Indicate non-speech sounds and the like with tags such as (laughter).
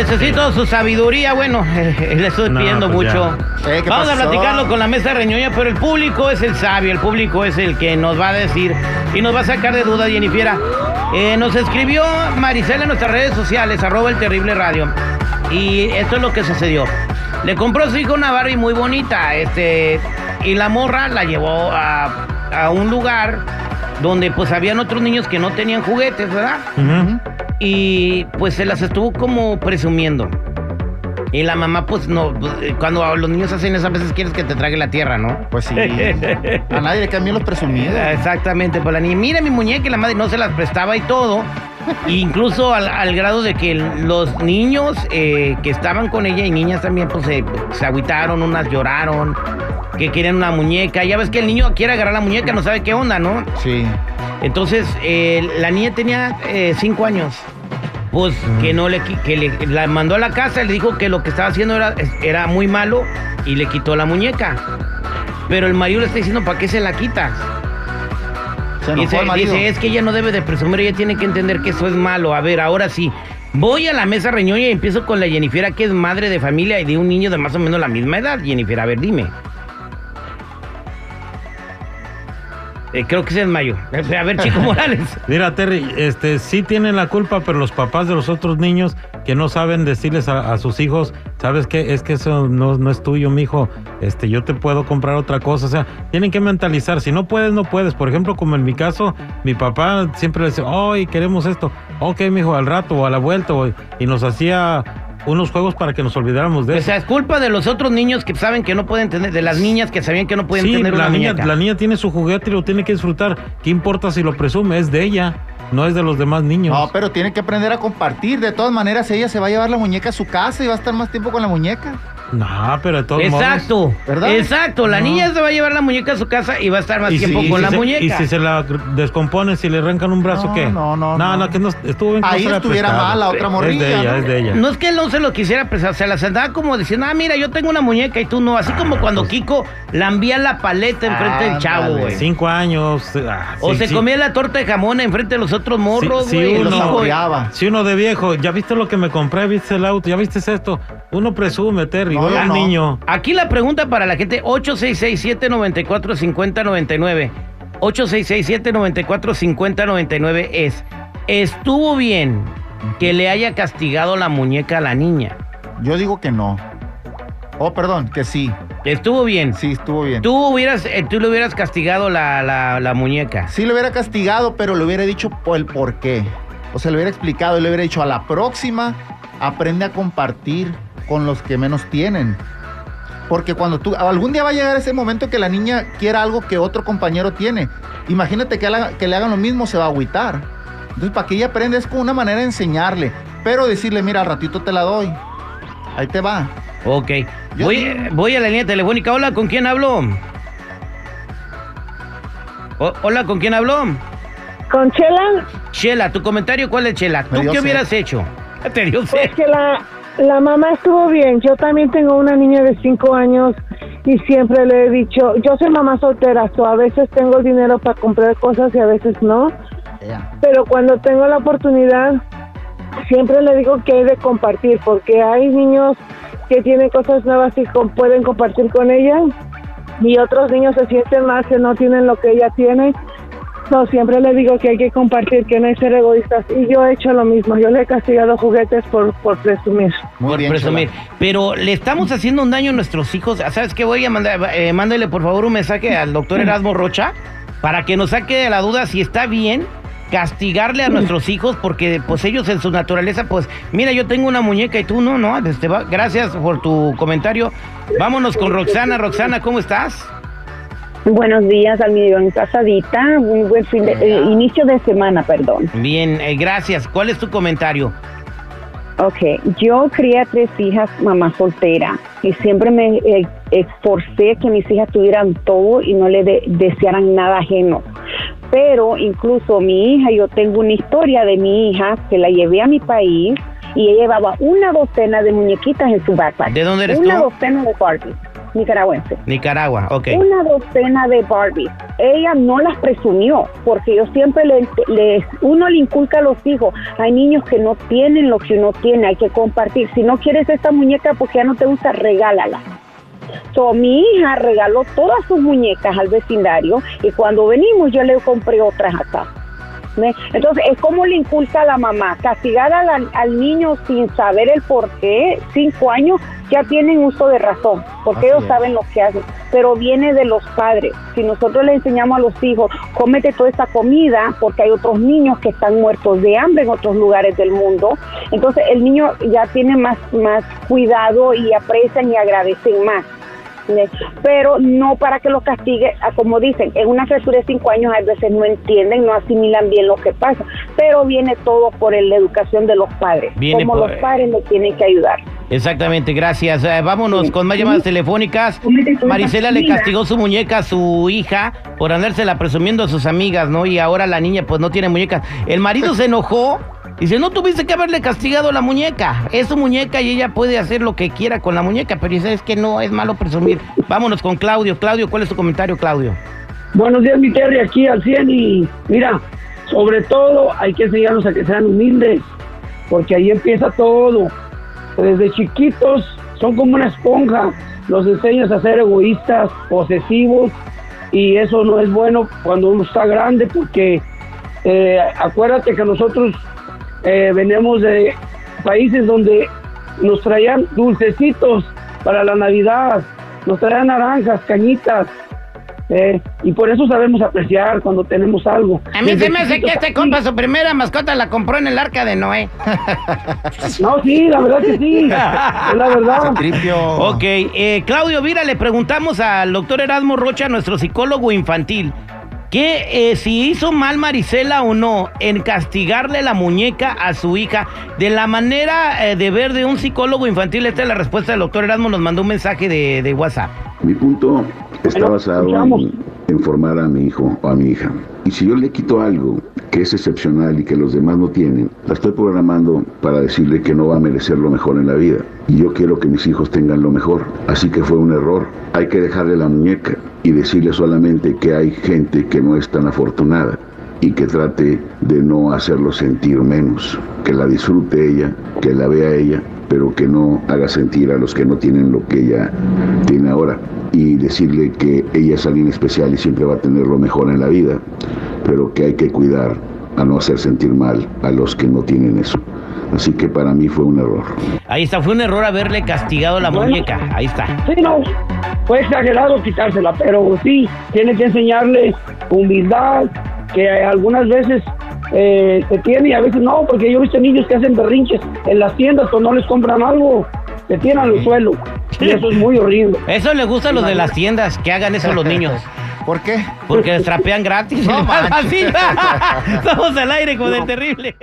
necesito su sabiduría. Bueno, eh, le estoy No, pidiendo pues mucho. Eh, ¿qué Vamos a platicarlo con la mesa reñoña, pero el público es el sabio, el público es el que nos va a decir y nos va a sacar de duda, Jennifer. Eh, nos escribió Maricela en nuestras redes sociales, arroba el terrible radio. Y esto es lo que sucedió. Le compró a su hijo una Barbie muy bonita, este, y la morra la llevó a, a un lugar donde pues habían otros niños que no tenían juguetes, ¿verdad? Ujú. Y pues se las estuvo como presumiendo. Y la mamá, pues no, pues, eh, cuando los niños hacen eso, a veces quieres que te trague la tierra, ¿no? Pues sí. (laughs) A nadie le cambian los presumidos. Exactamente, pues la niña, mira mi muñeca y la madre no se las prestaba y todo. (laughs) Incluso al, al grado de que los niños eh, que estaban con ella y niñas también, pues se, se agüitaron, unas lloraron, que querían una muñeca. Ya ves que el niño quiere agarrar la muñeca, no sabe qué onda, ¿no? Sí. Entonces, eh, la niña tenía eh, cinco años. Pues que no le, que le- la mandó a la casa, le dijo que lo que estaba haciendo era, era muy malo y le quitó la muñeca. Pero el marido le está diciendo, ¿para qué se la quitas? Se enojó Dice, el marido. dice, es que ella no debe de presumir, ella tiene que entender que eso es malo. A ver, ahora sí. Voy a la mesa reñoña y empiezo con la Jennifer, que es madre de familia y de un niño de más o menos la misma edad. Jennifer, a ver, dime. Eh, creo que se desmayó. (laughs) A ver, Chico (laughs) Morales. Mira, Terry, este, sí tienen la culpa, pero los papás de los otros niños que no saben decirles a, a sus hijos, ¿sabes qué? Es que eso no, no es tuyo, mijo. Este, yo te puedo comprar otra cosa. O sea, tienen que mentalizar. Si no puedes, no puedes. Por ejemplo, como en mi caso, mi papá siempre le decía, hoy queremos esto. Ok, mijo, al rato o a la vuelta. o- y nos hacía unos juegos para que nos olvidáramos de O eso. sea, es culpa de los otros niños que saben que no pueden tener, de las niñas que sabían que no pueden Sí, tener la una niña, muñeca. la niña tiene su juguete y lo tiene que disfrutar. ¿Qué importa si lo presume? Es de ella, no es de los demás niños. No, pero tiene que aprender a compartir. De todas maneras, ella se va a llevar la muñeca a su casa y va a estar más tiempo con la muñeca. No, pero de todos Exacto, modos. ¿Verdad? exacto. La No. niña se va a llevar la muñeca a su casa y va a estar más tiempo con si la se- muñeca. Y si se la descompone, si le arrancan un brazo, No, ¿qué? no, no, No, no. que no estuvo que no Ahí se la estuviera mal la otra Es morrilla, de ella, ¿no? es de ella. No es que él no se lo quisiera prestar, se las andaba como diciendo, ah, mira, yo tengo una muñeca y tú no. Así como cuando Kiko lambía la paleta enfrente del chavo, Ándale. güey. Cinco años. ah, O sí, se sí. comía la torta de jamón enfrente de los otros morros, Sí, sí, güey. Saboreaba. Si uno de viejo, ¿ya viste lo que me compré? ¿Viste el auto? ¿Ya viste esto? Uno presume, Terry, No. niño. Aquí la pregunta para la gente, 866-794-5099. 866-794-5099 es, ¿estuvo bien que le haya castigado la muñeca a la niña? Yo digo que no. Oh, perdón, que sí. ¿Estuvo bien? Sí, estuvo bien. Tú hubieras, eh, tú le hubieras castigado la, la- la muñeca. Sí le hubiera castigado, pero le hubiera dicho por el por qué. O sea, le hubiera explicado y le hubiera dicho, a la próxima, aprende a compartir con los que menos tienen. Porque cuando tú, algún día va a llegar ese momento que la niña quiera algo que otro compañero tiene. Imagínate que, le hagan lo mismo, se va a agüitar. Entonces, para que ella aprenda es como una manera de enseñarle. Pero decirle, mira, al ratito te la doy. Ahí te va. Ok. Yo Voy, voy a la línea telefónica. Hola, ¿con quién hablo? O- hola, ¿con quién hablo? Con Chela, Chela, tu comentario, ¿cuál es Chela? ¿Tú qué sed. hubieras hecho? (laughs) Te dio pues sed. que la, la mamá estuvo bien. Yo también tengo una niña de cinco años y siempre le he dicho, yo soy mamá soltera, so a veces tengo dinero para comprar cosas y a veces no. Pero cuando tengo la oportunidad, siempre le digo que hay de compartir, porque hay niños que tienen cosas nuevas y pueden compartir con ella, y otros niños se sienten más que no tienen lo que ella tiene. No, siempre le digo que hay que compartir, que no hay que ser egoístas. Y yo he hecho lo mismo. Yo le he castigado juguetes por, por presumir. Muy por bien, presumir. Pero le estamos haciendo un daño a nuestros hijos. ¿Sabes qué? Voy a mandar, eh, mándale por favor un mensaje al doctor Erasmo Rocha para que nos saque de la duda si está bien castigarle a nuestros hijos porque pues ellos en su naturaleza pues mira yo tengo una muñeca y tú no no Este, va- gracias por tu comentario vámonos con Roxana Roxana cómo estás Buenos días, almidón casadita. Muy buen fin de, eh, inicio de semana, perdón. bien eh, gracias cuál es tu comentario Ok, yo crié a tres hijas, mamá soltera, y siempre me eh, esforcé que mis hijas tuvieran todo y no le de- desearan nada ajeno. Pero incluso mi hija, yo tengo una historia de mi hija que la llevé a mi país y ella llevaba una docena de muñequitas en su backpack. ¿De dónde eres una tú? docena de Barbie. Nicaragüense. Nicaragua, ok. Una docena de Barbies. Ella no las presumió, porque yo siempre le, les, uno le inculca a los hijos, hay niños que no tienen lo que uno tiene, hay que compartir. Si no quieres esta muñeca porque ya no te gusta, regálala. So, mi hija regaló todas sus muñecas al vecindario y cuando venimos yo le compré otras acá. Entonces, es como le inculca a la mamá, castigar al, al niño sin saber el por qué, cinco años, ya tienen uso de razón, porque Así ellos es. saben lo que hacen, pero viene de los padres. Si nosotros le enseñamos a los hijos, cómete toda esta comida, porque hay otros niños que están muertos de hambre en otros lugares del mundo, entonces el niño ya tiene más, más cuidado y aprecian y agradecen más. Pero no para que los castigue, como dicen, en una criatura de cinco años a veces no entienden, no asimilan bien lo que pasa, pero viene todo por el- la educación de los padres, Viene como por- los padres le tienen que ayudar. Exactamente, gracias. Eh, vámonos con más llamadas telefónicas. Marisela le castigó su muñeca a su hija por andársela presumiendo a sus amigas, ¿no? Y ahora la niña pues no tiene muñeca. El marido se enojó. Dice, no tuviste que haberle castigado la muñeca. Es su muñeca y ella puede hacer lo que quiera con la muñeca. Pero dice, es que no, es malo presumir. Vámonos con Claudio. Claudio, ¿cuál es tu comentario, Claudio? Buenos días, mi Terry, aquí al 100 y mira, sobre todo hay que enseñarlos a que sean humildes, porque ahí empieza todo. Desde chiquitos son como una esponja, los enseñas a ser egoístas, posesivos, y eso no es bueno cuando uno está grande, porque eh, acuérdate que nosotros eh, venimos de países donde nos traían dulcecitos para la Navidad, nos traían naranjas, cañitas, eh, y por eso sabemos apreciar cuando tenemos algo. A mí Desde se me hace que este compa su primera mascota la compró en el arca de Noé. (laughs) No, sí, la verdad que sí. es la verdad. Tripio. Ok, eh, Claudio, mira, le preguntamos al doctor Erasmo Rocha, nuestro psicólogo infantil, que eh, si hizo mal Marisela o no en castigarle la muñeca a su hija de la manera eh, de ver de un psicólogo infantil. Esta es la respuesta del doctor Erasmo, nos mandó un mensaje de, de WhatsApp. Mi punto está basado en, en formar a mi hijo o a mi hija. Y si yo le quito algo que es excepcional y que los demás no tienen, la estoy programando para decirle que no va a merecer lo mejor en la vida. Y yo quiero que mis hijos tengan lo mejor. Así que fue un error. Hay que dejarle la muñeca y decirle solamente que hay gente que no es tan afortunada y que trate de no hacerlo sentir menos, que la disfrute ella, que la vea ella, pero que no haga sentir a los que no tienen lo que ella tiene ahora y decirle que ella es alguien especial y siempre va a tener lo mejor en la vida, pero que hay que cuidar a no hacer sentir mal a los que no tienen eso. Así que para mí fue un error. Ahí está, fue un error haberle castigado la Bueno. muñeca. Ahí está. Sí, no, fue exagerado quitársela, pero sí, tiene que enseñarle humildad, que algunas veces eh, se tiene y a veces no, porque yo he visto niños que hacen berrinches en las tiendas cuando no les compran algo, se tiran al suelo, y eso es muy horrible. (laughs) Eso le gusta a los de las tiendas, que hagan eso los niños. (laughs) ¿Por qué? Porque les trapean gratis. No. Estamos (laughs) (laughs) al aire con el terrible.